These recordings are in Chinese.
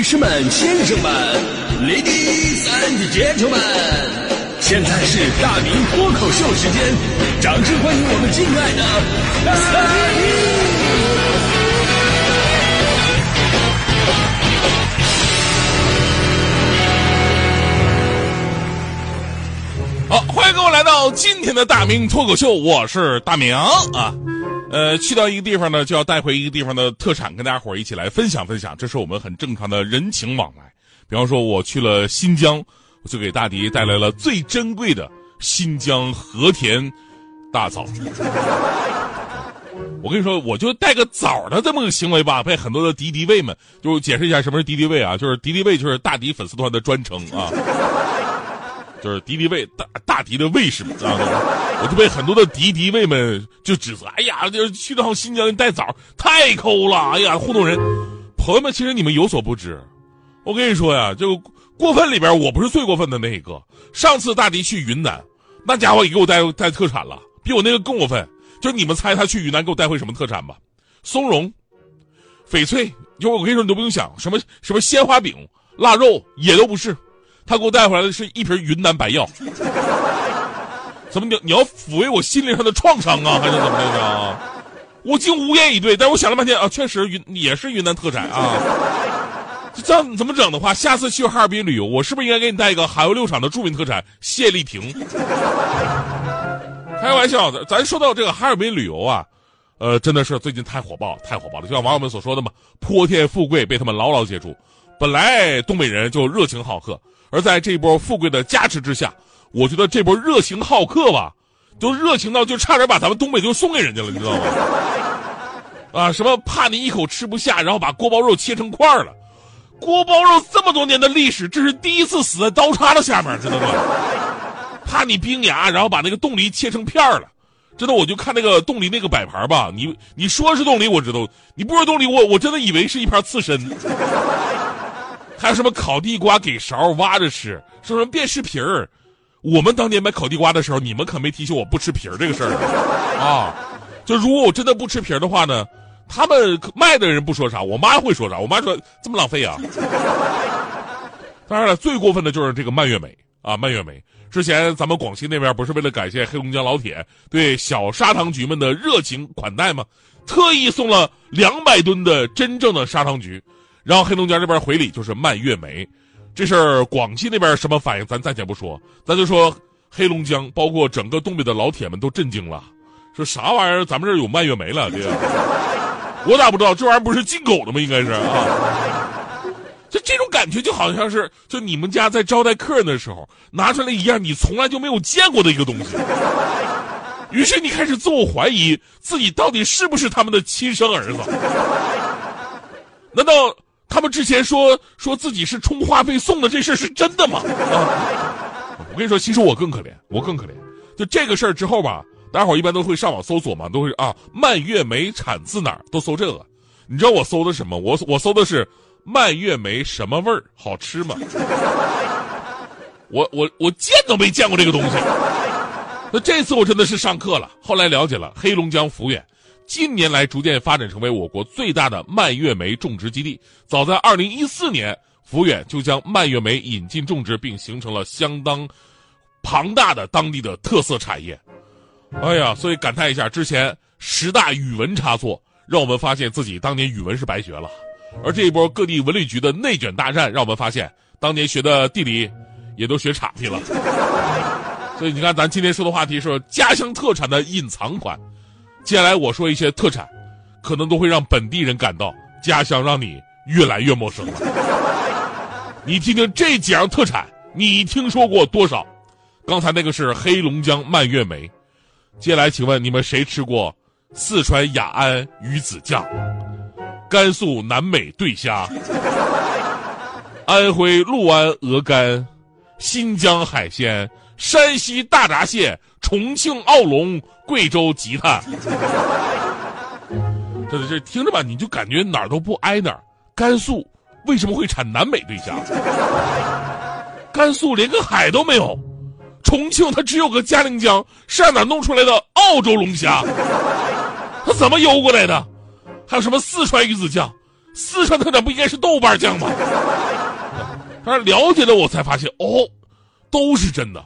女士们、先生们，Ladies and Gentlemen，现在是大明脱口秀时间，掌声欢迎我们敬爱的大明！好，欢迎各位来到今天的大明脱口秀，我是大明啊。呃，去到一个地方呢，就要带回一个地方的特产，跟大家伙一起来分享分享，这是我们很正常的人情往来。比方说，我去了新疆，我就给大迪带来了最珍贵的新疆和田大枣。我跟你说，我就带个枣的这么个行为吧，被很多的敌敌畏们就解释一下什么是敌敌畏啊，就是敌敌畏就是大迪粉丝团的专称啊。就是敌敌畏大大敌的卫士们啊，我就被很多的敌敌畏们就指责，哎呀，就去趟新疆带枣太抠了，哎呀，糊弄人。朋友们，其实你们有所不知，我跟你说呀，就过分里边我不是最过分的那一个。上次大迪去云南，那家伙也给我带带特产了，比我那个更过分。就你们猜他去云南给我带回什么特产吧？松茸、翡翠，就我跟你说你都不用想，什么什么鲜花饼、腊肉也都不是。他给我带回来的是一瓶云南白药，怎么你你要抚慰我心灵上的创伤啊，还是怎么的呢？我竟无言以对。但是我想了半天啊，确实云也是云南特产啊。这样怎么整的话，下次去哈尔滨旅游，我是不是应该给你带一个海鸥六厂的著名特产谢丽萍？开玩笑的，咱说到这个哈尔滨旅游啊，呃，真的是最近太火爆，太火爆了。就像网友们所说的嘛，泼天富贵被他们牢牢接住。本来东北人就热情好客。而在这波富贵的加持之下，我觉得这波热情好客吧，都热情到就差点把咱们东北就送给人家了，你知道吗？啊，什么怕你一口吃不下，然后把锅包肉切成块了。锅包肉这么多年的历史，这是第一次死在刀叉的下面，知道吗？怕你冰牙，然后把那个冻梨切成片了。真的，我就看那个冻梨那个摆盘吧，你你说是冻梨，我知道；你不说冻梨，我我真的以为是一盘刺身。还有什么烤地瓜给勺挖着吃，说什么别吃皮儿。我们当年买烤地瓜的时候，你们可没提醒我不吃皮儿这个事儿啊。就如果我真的不吃皮儿的话呢，他们卖的人不说啥，我妈会说啥？我妈说这么浪费啊。当然了，最过分的就是这个蔓越莓啊，蔓越莓。之前咱们广西那边不是为了感谢黑龙江老铁对小砂糖橘们的热情款待吗？特意送了两百吨的真正的砂糖橘。然后黑龙江这边回礼就是蔓越莓，这事儿广西那边什么反应咱暂且不说，咱就说黑龙江包括整个东北的老铁们都震惊了，说啥玩意儿？咱们这儿有蔓越莓了？这个，我咋不知道？这玩意儿不是进口的吗？应该是啊，就这种感觉就好像是就你们家在招待客人的时候拿出来一样你从来就没有见过的一个东西，于是你开始自我怀疑自己到底是不是他们的亲生儿子？难道？他们之前说说自己是充话费送的，这事儿是真的吗？啊！我跟你说，其实我更可怜，我更可怜。就这个事儿之后吧，大家伙一般都会上网搜索嘛，都会啊，蔓越莓产自哪儿？都搜这个。你知道我搜的什么？我我搜的是蔓越莓什么味儿？好吃吗？我我我见都没见过这个东西。那这次我真的是上课了。后来了解了，黑龙江抚远。近年来逐渐发展成为我国最大的蔓越莓种植基地。早在二零一四年，抚远就将蔓越莓引进种植，并形成了相当庞大的当地的特色产业。哎呀，所以感叹一下，之前十大语文差错，让我们发现自己当年语文是白学了；而这一波各地文旅局的内卷大战，让我们发现当年学的地理也都学岔劈了。所以你看，咱今天说的话题是家乡特产的隐藏款。接下来我说一些特产，可能都会让本地人感到家乡让你越来越陌生了。你听听这几样特产，你听说过多少？刚才那个是黑龙江蔓越莓，接下来请问你们谁吃过四川雅安鱼子酱、甘肃南美对虾、安徽六安鹅肝、新疆海鲜、山西大闸蟹？重庆奥龙，贵州吉他，这这听着吧，你就感觉哪儿都不挨哪儿。甘肃为什么会产南美对虾？甘肃连个海都没有，重庆它只有个嘉陵江，上哪弄出来的澳洲龙虾？它怎么游过来的？还有什么四川鱼子酱？四川特产不应该是豆瓣酱吗？但是了解了我才发现，哦，都是真的。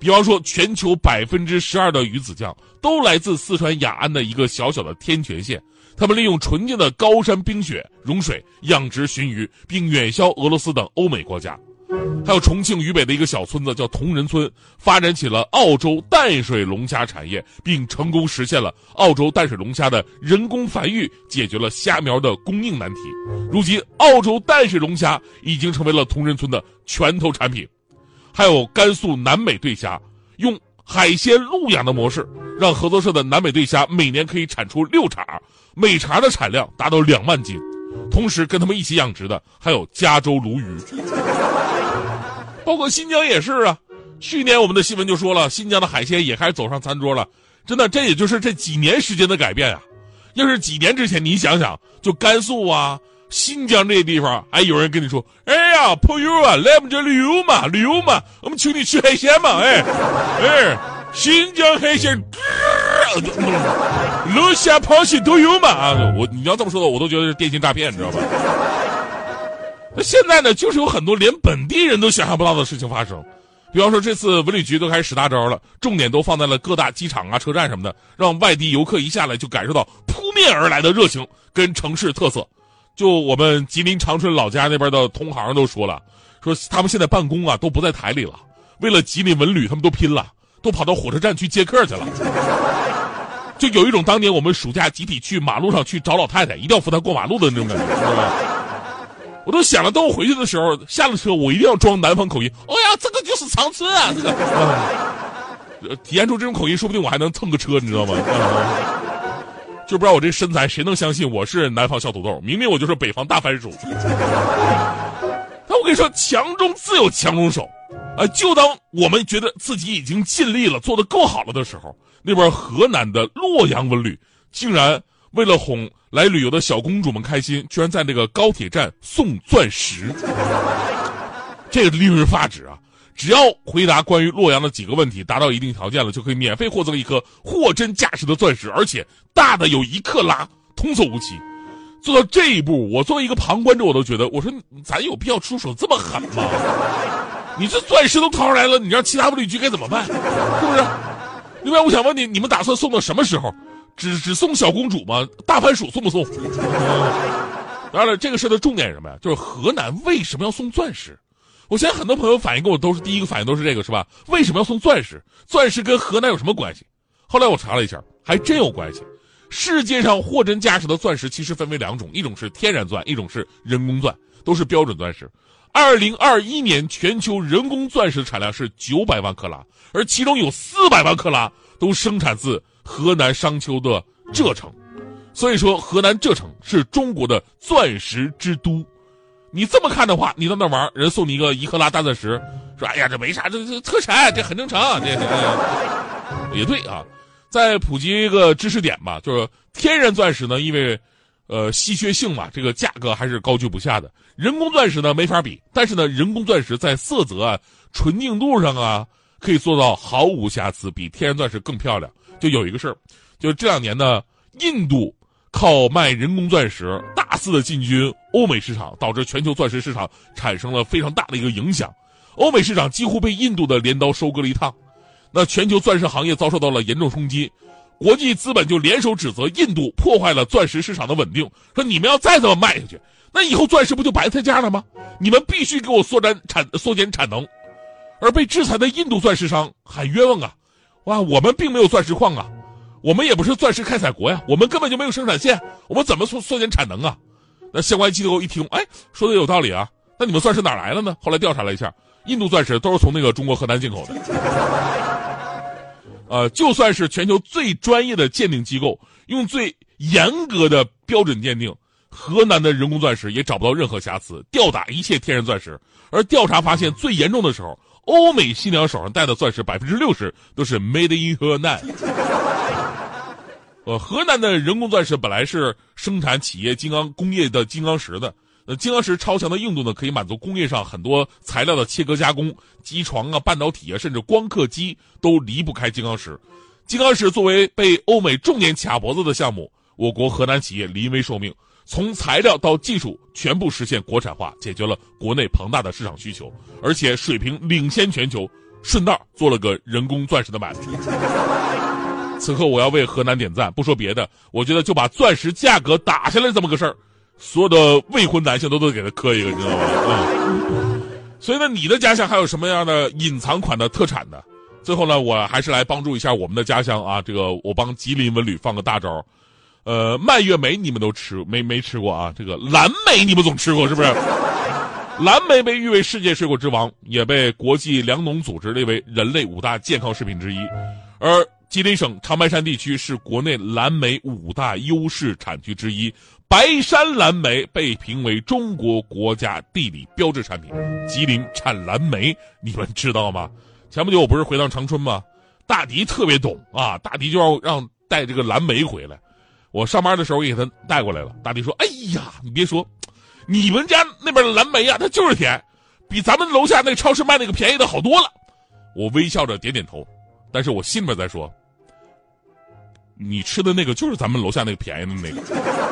比方说，全球百分之十二的鱼子酱都来自四川雅安的一个小小的天泉县。他们利用纯净的高山冰雪融水养殖鲟鱼，并远销俄罗斯等欧美国家。还有重庆渝北的一个小村子叫同仁村，发展起了澳洲淡水龙虾产业，并成功实现了澳洲淡水龙虾的人工繁育，解决了虾苗的供应难题。如今，澳洲淡水龙虾已经成为了同仁村的拳头产品。还有甘肃南美对虾，用海鲜陆养的模式，让合作社的南美对虾每年可以产出六茬，每茬的产量达到两万斤。同时，跟他们一起养殖的还有加州鲈鱼，包括新疆也是啊。去年我们的新闻就说了，新疆的海鲜也开始走上餐桌了。真的，这也就是这几年时间的改变啊！要是几年之前，你想想，就甘肃啊。新疆这些地方，哎有人跟你说：“哎呀，朋友啊，来我们这旅游嘛，旅游嘛，我们请你吃海鲜嘛。”哎，哎，新疆海鲜，龙虾、螃蟹都有嘛。啊，我你要这么说的，我都觉得是电信诈骗，你知道吧？那现在呢，就是有很多连本地人都想象不到的事情发生。比方说，这次文旅局都开始使大招了，重点都放在了各大机场啊、车站什么的，让外地游客一下来就感受到扑面而来的热情跟城市特色。就我们吉林长春老家那边的同行都说了，说他们现在办公啊都不在台里了，为了吉林文旅，他们都拼了，都跑到火车站去接客去了。就有一种当年我们暑假集体去马路上去找老太太，一定要扶她过马路的那种感觉，知道吧？我都想了，等我回去的时候下了车，我一定要装南方口音。哦呀，这个就是长春啊，这个，体验出这种口音，说不定我还能蹭个车，你知道吗？就不知道我这身材，谁能相信我是南方小土豆？明明我就是北方大番薯。那我跟你说，强中自有强中手，啊，就当我们觉得自己已经尽力了，做得够好了的时候，那边河南的洛阳文旅竟然为了哄来旅游的小公主们开心，居然在那个高铁站送钻石，这个令人发指！只要回答关于洛阳的几个问题，达到一定条件了，就可以免费获赠一颗货真价实的钻石，而且大的有一克拉，童叟无欺。做到这一步，我作为一个旁观者，我都觉得，我说咱有必要出手这么狠吗？你这钻石都掏出来了，你让其他旅局该怎么办？是不是？另外，我想问你，你们打算送到什么时候？只只送小公主吗？大番薯送不送？当然了，这个事的重点是什么呀？就是河南为什么要送钻石？我现在很多朋友反映跟我都是第一个反应都是这个是吧？为什么要送钻石？钻石跟河南有什么关系？后来我查了一下，还真有关系。世界上货真价实的钻石其实分为两种，一种是天然钻，一种是人工钻，都是标准钻石。二零二一年全球人工钻石产量是九百万克拉，而其中有四百万克拉都生产自河南商丘的柘城。所以说，河南柘城是中国的钻石之都。你这么看的话，你到那玩，人送你一个一克拉大钻石，说哎呀，这没啥，这这特产，这很正常，这也对啊。再普及一个知识点吧，就是天然钻石呢，因为呃稀缺性嘛，这个价格还是高居不下的。人工钻石呢没法比，但是呢，人工钻石在色泽啊、纯净度上啊，可以做到毫无瑕疵，比天然钻石更漂亮。就有一个事儿，就这两年呢，印度。靠卖人工钻石大肆的进军欧美市场，导致全球钻石市场产生了非常大的一个影响。欧美市场几乎被印度的镰刀收割了一趟，那全球钻石行业遭受到了严重冲击。国际资本就联手指责印度破坏了钻石市场的稳定，说你们要再这么卖下去，那以后钻石不就白菜价了吗？你们必须给我缩减产缩减产能。而被制裁的印度钻石商喊冤枉啊！哇，我们并没有钻石矿啊！我们也不是钻石开采国呀，我们根本就没有生产线，我们怎么缩缩减产能啊？那相关机构一听，哎，说的有道理啊。那你们钻石哪来的呢？后来调查了一下，印度钻石都是从那个中国河南进口的。呃，就算是全球最专业的鉴定机构，用最严格的标准鉴定，河南的人工钻石也找不到任何瑕疵，吊打一切天然钻石。而调查发现，最严重的时候，欧美新娘手上戴的钻石百分之六十都是 made in 河南。呃，河南的人工钻石本来是生产企业金刚工业的金刚石的。呃，金刚石超强的硬度呢，可以满足工业上很多材料的切割加工，机床啊、半导体啊，甚至光刻机都离不开金刚石。金刚石作为被欧美重点卡脖子的项目，我国河南企业临危受命。从材料到技术全部实现国产化，解决了国内庞大的市场需求，而且水平领先全球，顺道做了个人工钻石的买卖。此刻我要为河南点赞，不说别的，我觉得就把钻石价格打下来这么个事儿，所有的未婚男性都得给他磕一个，你知道吗？嗯。所以呢，你的家乡还有什么样的隐藏款的特产呢？最后呢，我还是来帮助一下我们的家乡啊，这个我帮吉林文旅放个大招。呃，蔓越莓你们都吃没没吃过啊？这个蓝莓你们总吃过是不是？蓝莓被誉为世界水果之王，也被国际粮农组织列为人类五大健康食品之一，而。吉林省长白山地区是国内蓝莓五大优势产区之一，白山蓝莓被评为中国国家地理标志产品。吉林产蓝莓，你们知道吗？前不久我不是回趟长春吗？大迪特别懂啊，大迪就要让带这个蓝莓回来。我上班的时候也给他带过来了。大迪说：“哎呀，你别说，你们家那边的蓝莓呀，它就是甜，比咱们楼下那个超市卖那个便宜的好多了。”我微笑着点点头，但是我心里边在说。你吃的那个就是咱们楼下那个便宜的那个。